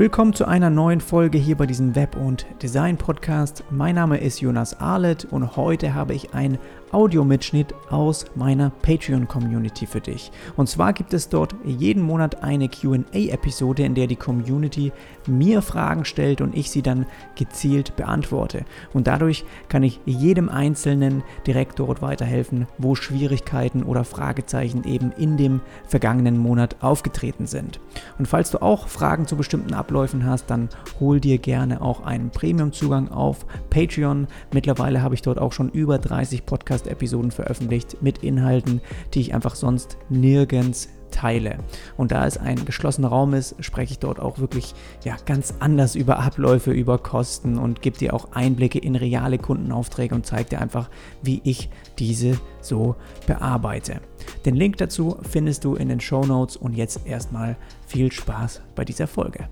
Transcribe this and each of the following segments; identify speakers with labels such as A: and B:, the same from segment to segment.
A: Willkommen zu einer neuen Folge hier bei diesem Web- und Design-Podcast. Mein Name ist Jonas Arlet und heute habe ich ein Audiomitschnitt aus meiner Patreon-Community für dich. Und zwar gibt es dort jeden Monat eine QA-Episode, in der die Community mir Fragen stellt und ich sie dann gezielt beantworte. Und dadurch kann ich jedem Einzelnen direkt dort weiterhelfen, wo Schwierigkeiten oder Fragezeichen eben in dem vergangenen Monat aufgetreten sind. Und falls du auch Fragen zu bestimmten Abläufen hast, dann hol dir gerne auch einen Premium-Zugang auf Patreon. Mittlerweile habe ich dort auch schon über 30 Podcasts Podcast-Episoden veröffentlicht mit Inhalten, die ich einfach sonst nirgends teile. Und da es ein geschlossener Raum ist, spreche ich dort auch wirklich ja, ganz anders über Abläufe, über Kosten und gebe dir auch Einblicke in reale Kundenaufträge und zeige dir einfach, wie ich diese so bearbeite. Den Link dazu findest du in den Show Notes und jetzt erstmal viel Spaß bei dieser Folge.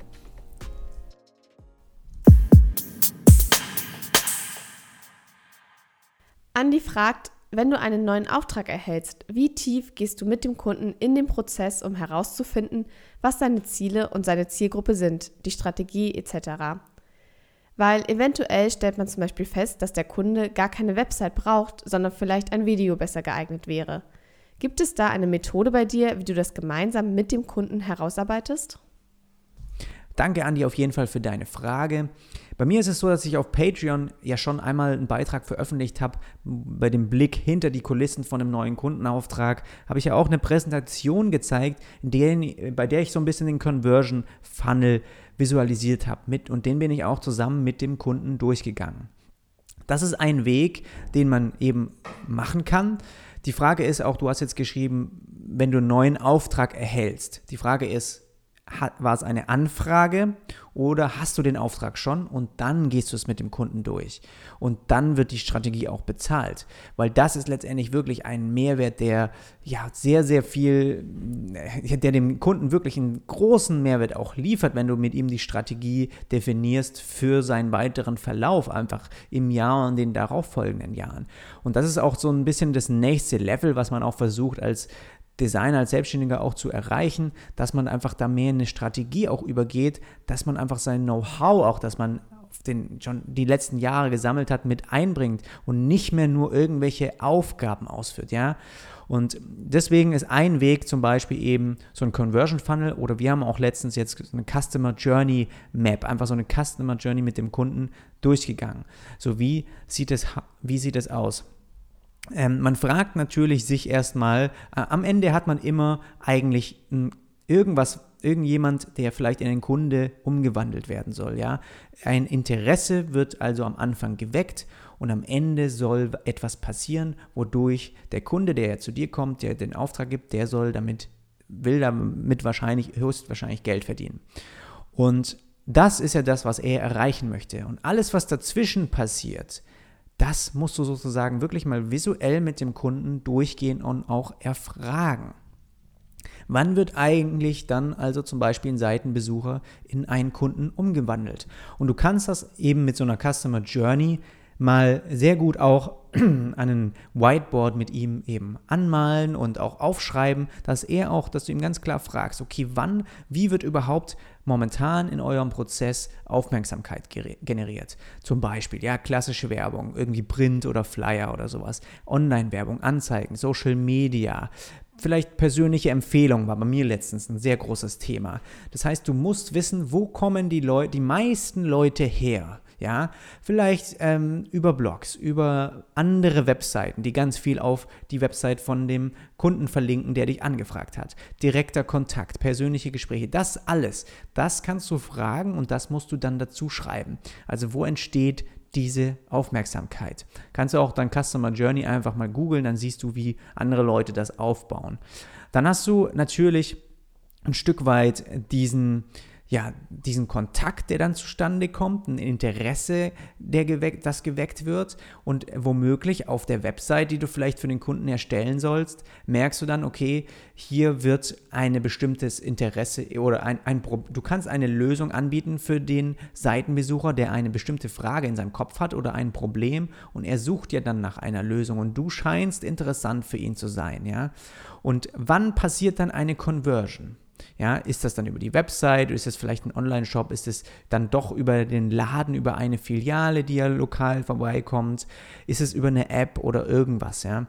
B: Andi fragt, wenn du einen neuen Auftrag erhältst, wie tief gehst du mit dem Kunden in den Prozess, um herauszufinden, was seine Ziele und seine Zielgruppe sind, die Strategie etc. Weil eventuell stellt man zum Beispiel fest, dass der Kunde gar keine Website braucht, sondern vielleicht ein Video besser geeignet wäre. Gibt es da eine Methode bei dir, wie du das gemeinsam mit dem Kunden herausarbeitest?
A: Danke, Andi, auf jeden Fall für deine Frage. Bei mir ist es so, dass ich auf Patreon ja schon einmal einen Beitrag veröffentlicht habe. Bei dem Blick hinter die Kulissen von einem neuen Kundenauftrag habe ich ja auch eine Präsentation gezeigt, der, bei der ich so ein bisschen den Conversion Funnel visualisiert habe. Mit, und den bin ich auch zusammen mit dem Kunden durchgegangen. Das ist ein Weg, den man eben machen kann. Die Frage ist auch, du hast jetzt geschrieben, wenn du einen neuen Auftrag erhältst. Die Frage ist, war es eine Anfrage oder hast du den Auftrag schon und dann gehst du es mit dem Kunden durch und dann wird die Strategie auch bezahlt, weil das ist letztendlich wirklich ein Mehrwert, der ja sehr sehr viel, der dem Kunden wirklich einen großen Mehrwert auch liefert, wenn du mit ihm die Strategie definierst für seinen weiteren Verlauf einfach im Jahr und den darauffolgenden Jahren. Und das ist auch so ein bisschen das nächste Level, was man auch versucht als Designer als Selbstständiger auch zu erreichen, dass man einfach da mehr in eine Strategie auch übergeht, dass man einfach sein Know-how auch, dass man den schon die letzten Jahre gesammelt hat, mit einbringt und nicht mehr nur irgendwelche Aufgaben ausführt, ja. Und deswegen ist ein Weg zum Beispiel eben so ein Conversion Funnel oder wir haben auch letztens jetzt eine Customer Journey Map, einfach so eine Customer Journey mit dem Kunden durchgegangen. So wie sieht es, wie sieht es aus? Ähm, man fragt natürlich sich erstmal, äh, am Ende hat man immer eigentlich m, irgendwas, irgendjemand, der vielleicht in einen Kunde umgewandelt werden soll, ja. Ein Interesse wird also am Anfang geweckt und am Ende soll etwas passieren, wodurch der Kunde, der ja zu dir kommt, der den Auftrag gibt, der soll damit, will damit wahrscheinlich, höchstwahrscheinlich Geld verdienen. Und das ist ja das, was er erreichen möchte. Und alles, was dazwischen passiert, das musst du sozusagen wirklich mal visuell mit dem Kunden durchgehen und auch erfragen. Wann wird eigentlich dann also zum Beispiel ein Seitenbesucher in einen Kunden umgewandelt? Und du kannst das eben mit so einer Customer Journey mal sehr gut auch einen Whiteboard mit ihm eben anmalen und auch aufschreiben, dass er auch, dass du ihm ganz klar fragst, okay, wann, wie wird überhaupt momentan in eurem Prozess Aufmerksamkeit generiert? Zum Beispiel, ja, klassische Werbung, irgendwie Print oder Flyer oder sowas, Online-Werbung, Anzeigen, Social Media, Vielleicht persönliche Empfehlung war bei mir letztens ein sehr großes Thema. Das heißt, du musst wissen, wo kommen die Leute, die meisten Leute her? Ja, vielleicht ähm, über Blogs, über andere Webseiten, die ganz viel auf die Website von dem Kunden verlinken, der dich angefragt hat. Direkter Kontakt, persönliche Gespräche, das alles, das kannst du fragen und das musst du dann dazu schreiben. Also wo entsteht diese Aufmerksamkeit. Kannst du auch dein Customer Journey einfach mal googeln, dann siehst du, wie andere Leute das aufbauen. Dann hast du natürlich ein Stück weit diesen ja, diesen Kontakt, der dann zustande kommt, ein Interesse, der geweckt, das geweckt wird und womöglich auf der Website, die du vielleicht für den Kunden erstellen sollst, merkst du dann, okay, hier wird ein bestimmtes Interesse oder ein, ein du kannst eine Lösung anbieten für den Seitenbesucher, der eine bestimmte Frage in seinem Kopf hat oder ein Problem und er sucht ja dann nach einer Lösung und du scheinst interessant für ihn zu sein, ja. Und wann passiert dann eine Conversion? Ja, ist das dann über die Website, ist es vielleicht ein Online-Shop, ist es dann doch über den Laden, über eine Filiale, die ja lokal vorbeikommt, ist es über eine App oder irgendwas, ja.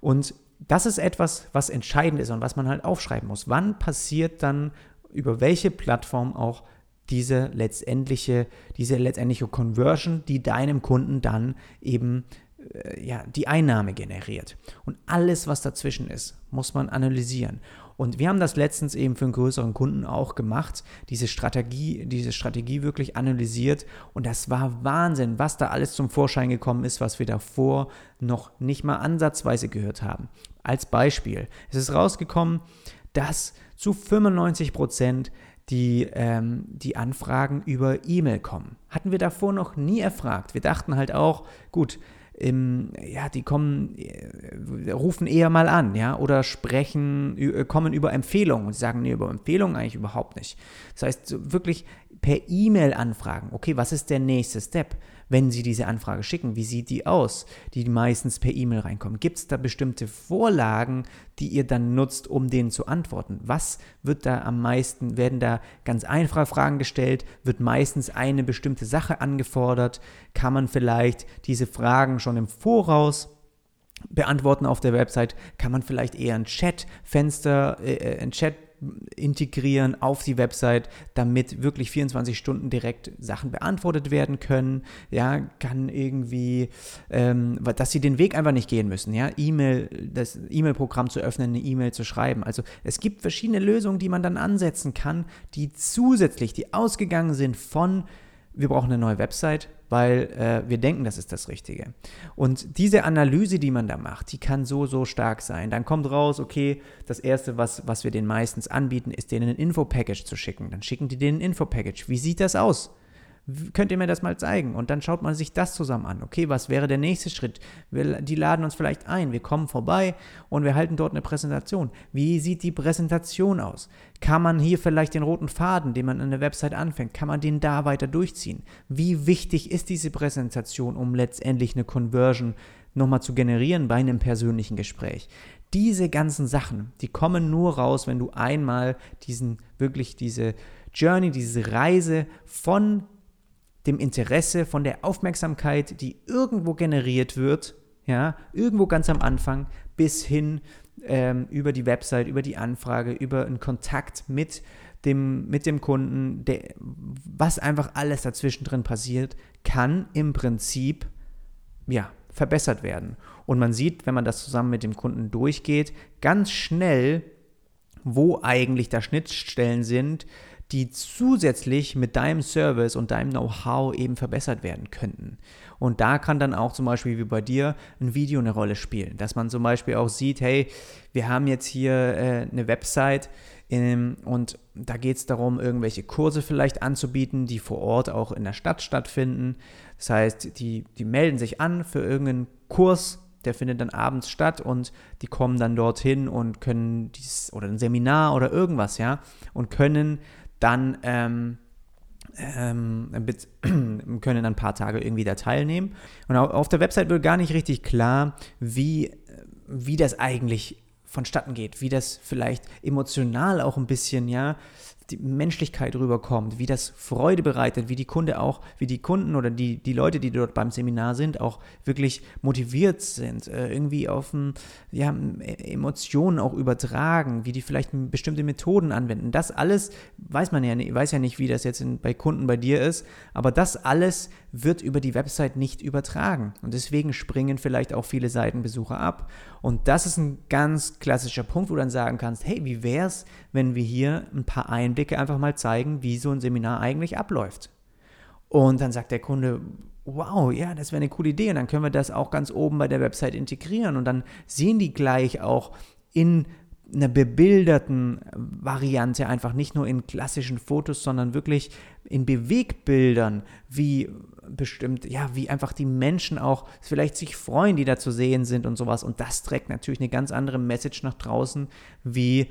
A: Und das ist etwas, was entscheidend ist und was man halt aufschreiben muss. Wann passiert dann über welche Plattform auch diese letztendliche, diese letztendliche Conversion, die deinem Kunden dann eben äh, ja, die Einnahme generiert. Und alles, was dazwischen ist, muss man analysieren. Und wir haben das letztens eben für einen größeren Kunden auch gemacht, diese Strategie, diese Strategie wirklich analysiert. Und das war Wahnsinn, was da alles zum Vorschein gekommen ist, was wir davor noch nicht mal ansatzweise gehört haben. Als Beispiel, es ist rausgekommen, dass zu 95 Prozent die, ähm, die Anfragen über E-Mail kommen. Hatten wir davor noch nie erfragt. Wir dachten halt auch, gut, im, ja, die kommen, äh, rufen eher mal an, ja, oder sprechen, äh, kommen über Empfehlungen und sagen, nee, über Empfehlungen eigentlich überhaupt nicht. Das heißt, wirklich per E-Mail anfragen, okay, was ist der nächste Step? Wenn Sie diese Anfrage schicken? Wie sieht die aus, die meistens per E-Mail reinkommen? Gibt es da bestimmte Vorlagen, die ihr dann nutzt, um denen zu antworten? Was wird da am meisten, werden da ganz einfache Fragen gestellt? Wird meistens eine bestimmte Sache angefordert? Kann man vielleicht diese Fragen schon im Voraus beantworten auf der Website? Kann man vielleicht eher ein Chatfenster, äh, äh ein Chat integrieren auf die Website, damit wirklich 24 Stunden direkt Sachen beantwortet werden können. Ja, kann irgendwie, ähm, dass sie den Weg einfach nicht gehen müssen. Ja, E-Mail, das E-Mail-Programm zu öffnen, eine E-Mail zu schreiben. Also es gibt verschiedene Lösungen, die man dann ansetzen kann, die zusätzlich, die ausgegangen sind von wir brauchen eine neue Website, weil äh, wir denken, das ist das Richtige. Und diese Analyse, die man da macht, die kann so, so stark sein. Dann kommt raus, okay, das Erste, was, was wir denen meistens anbieten, ist denen ein Info-Package zu schicken. Dann schicken die denen ein Info-Package. Wie sieht das aus? Könnt ihr mir das mal zeigen? Und dann schaut man sich das zusammen an. Okay, was wäre der nächste Schritt? Wir, die laden uns vielleicht ein, wir kommen vorbei und wir halten dort eine Präsentation. Wie sieht die Präsentation aus? Kann man hier vielleicht den roten Faden, den man an der Website anfängt, kann man den da weiter durchziehen? Wie wichtig ist diese Präsentation, um letztendlich eine Conversion nochmal zu generieren bei einem persönlichen Gespräch? Diese ganzen Sachen, die kommen nur raus, wenn du einmal diesen, wirklich diese Journey, diese Reise von dem Interesse, von der Aufmerksamkeit, die irgendwo generiert wird, ja, irgendwo ganz am Anfang, bis hin ähm, über die Website, über die Anfrage, über einen Kontakt mit dem, mit dem Kunden, der, was einfach alles dazwischen drin passiert, kann im Prinzip ja, verbessert werden. Und man sieht, wenn man das zusammen mit dem Kunden durchgeht, ganz schnell, wo eigentlich da Schnittstellen sind, die zusätzlich mit deinem Service und deinem Know-how eben verbessert werden könnten. Und da kann dann auch zum Beispiel wie bei dir ein Video eine Rolle spielen, dass man zum Beispiel auch sieht, hey, wir haben jetzt hier äh, eine Website ähm, und da geht es darum, irgendwelche Kurse vielleicht anzubieten, die vor Ort auch in der Stadt stattfinden. Das heißt, die, die melden sich an für irgendeinen Kurs, der findet dann abends statt und die kommen dann dorthin und können dies oder ein Seminar oder irgendwas, ja, und können dann ähm, ähm, können ein paar Tage irgendwie da teilnehmen. Und auf der Website wird gar nicht richtig klar, wie, wie das eigentlich vonstatten geht, wie das vielleicht emotional auch ein bisschen, ja, die Menschlichkeit rüberkommt, wie das Freude bereitet, wie die Kunde auch, wie die Kunden oder die, die Leute, die dort beim Seminar sind, auch wirklich motiviert sind, äh, irgendwie auf ein, ja, Emotionen auch übertragen, wie die vielleicht bestimmte Methoden anwenden. Das alles weiß man ja nicht, weiß ja nicht, wie das jetzt in, bei Kunden bei dir ist, aber das alles wird über die Website nicht übertragen. Und deswegen springen vielleicht auch viele Seitenbesucher ab. Und das ist ein ganz klassischer Punkt, wo du dann sagen kannst, hey, wie wäre es, wenn wir hier ein paar Einblicke einfach mal zeigen, wie so ein Seminar eigentlich abläuft. Und dann sagt der Kunde, wow, ja, das wäre eine coole Idee. Und dann können wir das auch ganz oben bei der Website integrieren. Und dann sehen die gleich auch in einer bebilderten Variante, einfach nicht nur in klassischen Fotos, sondern wirklich in Bewegbildern, wie bestimmt, ja, wie einfach die Menschen auch vielleicht sich freuen, die da zu sehen sind und sowas. Und das trägt natürlich eine ganz andere Message nach draußen, wie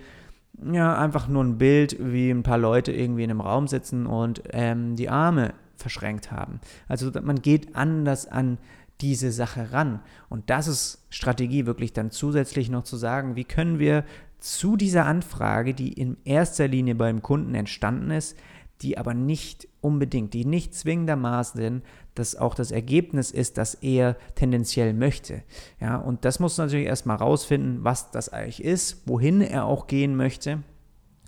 A: ja, einfach nur ein Bild, wie ein paar Leute irgendwie in einem Raum sitzen und ähm, die Arme verschränkt haben. Also man geht anders an diese Sache ran. Und das ist Strategie, wirklich dann zusätzlich noch zu sagen, wie können wir zu dieser Anfrage, die in erster Linie beim Kunden entstanden ist, die aber nicht unbedingt, die nicht zwingendermaßen dass auch das Ergebnis ist, das er tendenziell möchte. Ja, und das muss natürlich erstmal rausfinden, was das eigentlich ist, wohin er auch gehen möchte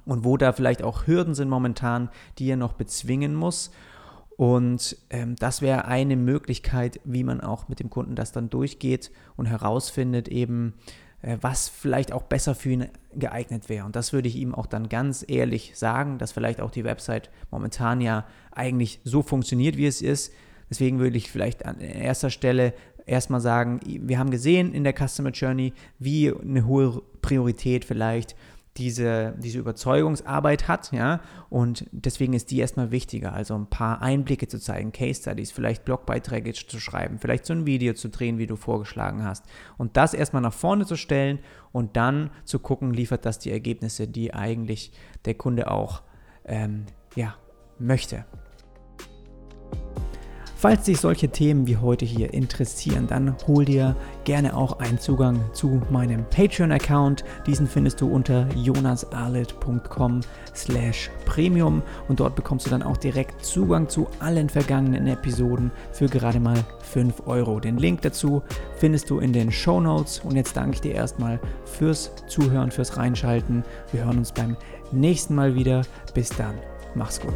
A: und wo da vielleicht auch Hürden sind momentan, die er noch bezwingen muss. Und ähm, das wäre eine Möglichkeit, wie man auch mit dem Kunden das dann durchgeht und herausfindet eben, was vielleicht auch besser für ihn geeignet wäre. Und das würde ich ihm auch dann ganz ehrlich sagen, dass vielleicht auch die Website momentan ja eigentlich so funktioniert, wie es ist. Deswegen würde ich vielleicht an erster Stelle erstmal sagen, wir haben gesehen in der Customer Journey, wie eine hohe Priorität vielleicht diese, diese Überzeugungsarbeit hat, ja, und deswegen ist die erstmal wichtiger, also ein paar Einblicke zu zeigen, Case Studies, vielleicht Blogbeiträge zu schreiben, vielleicht so ein Video zu drehen, wie du vorgeschlagen hast und das erstmal nach vorne zu stellen und dann zu gucken, liefert das die Ergebnisse, die eigentlich der Kunde auch, ähm, ja, möchte. Falls dich solche Themen wie heute hier interessieren, dann hol dir gerne auch einen Zugang zu meinem Patreon-Account. Diesen findest du unter jonasarlet.com slash premium und dort bekommst du dann auch direkt Zugang zu allen vergangenen Episoden für gerade mal 5 Euro. Den Link dazu findest du in den Show Notes und jetzt danke ich dir erstmal fürs Zuhören, fürs Reinschalten. Wir hören uns beim nächsten Mal wieder. Bis dann. Mach's gut.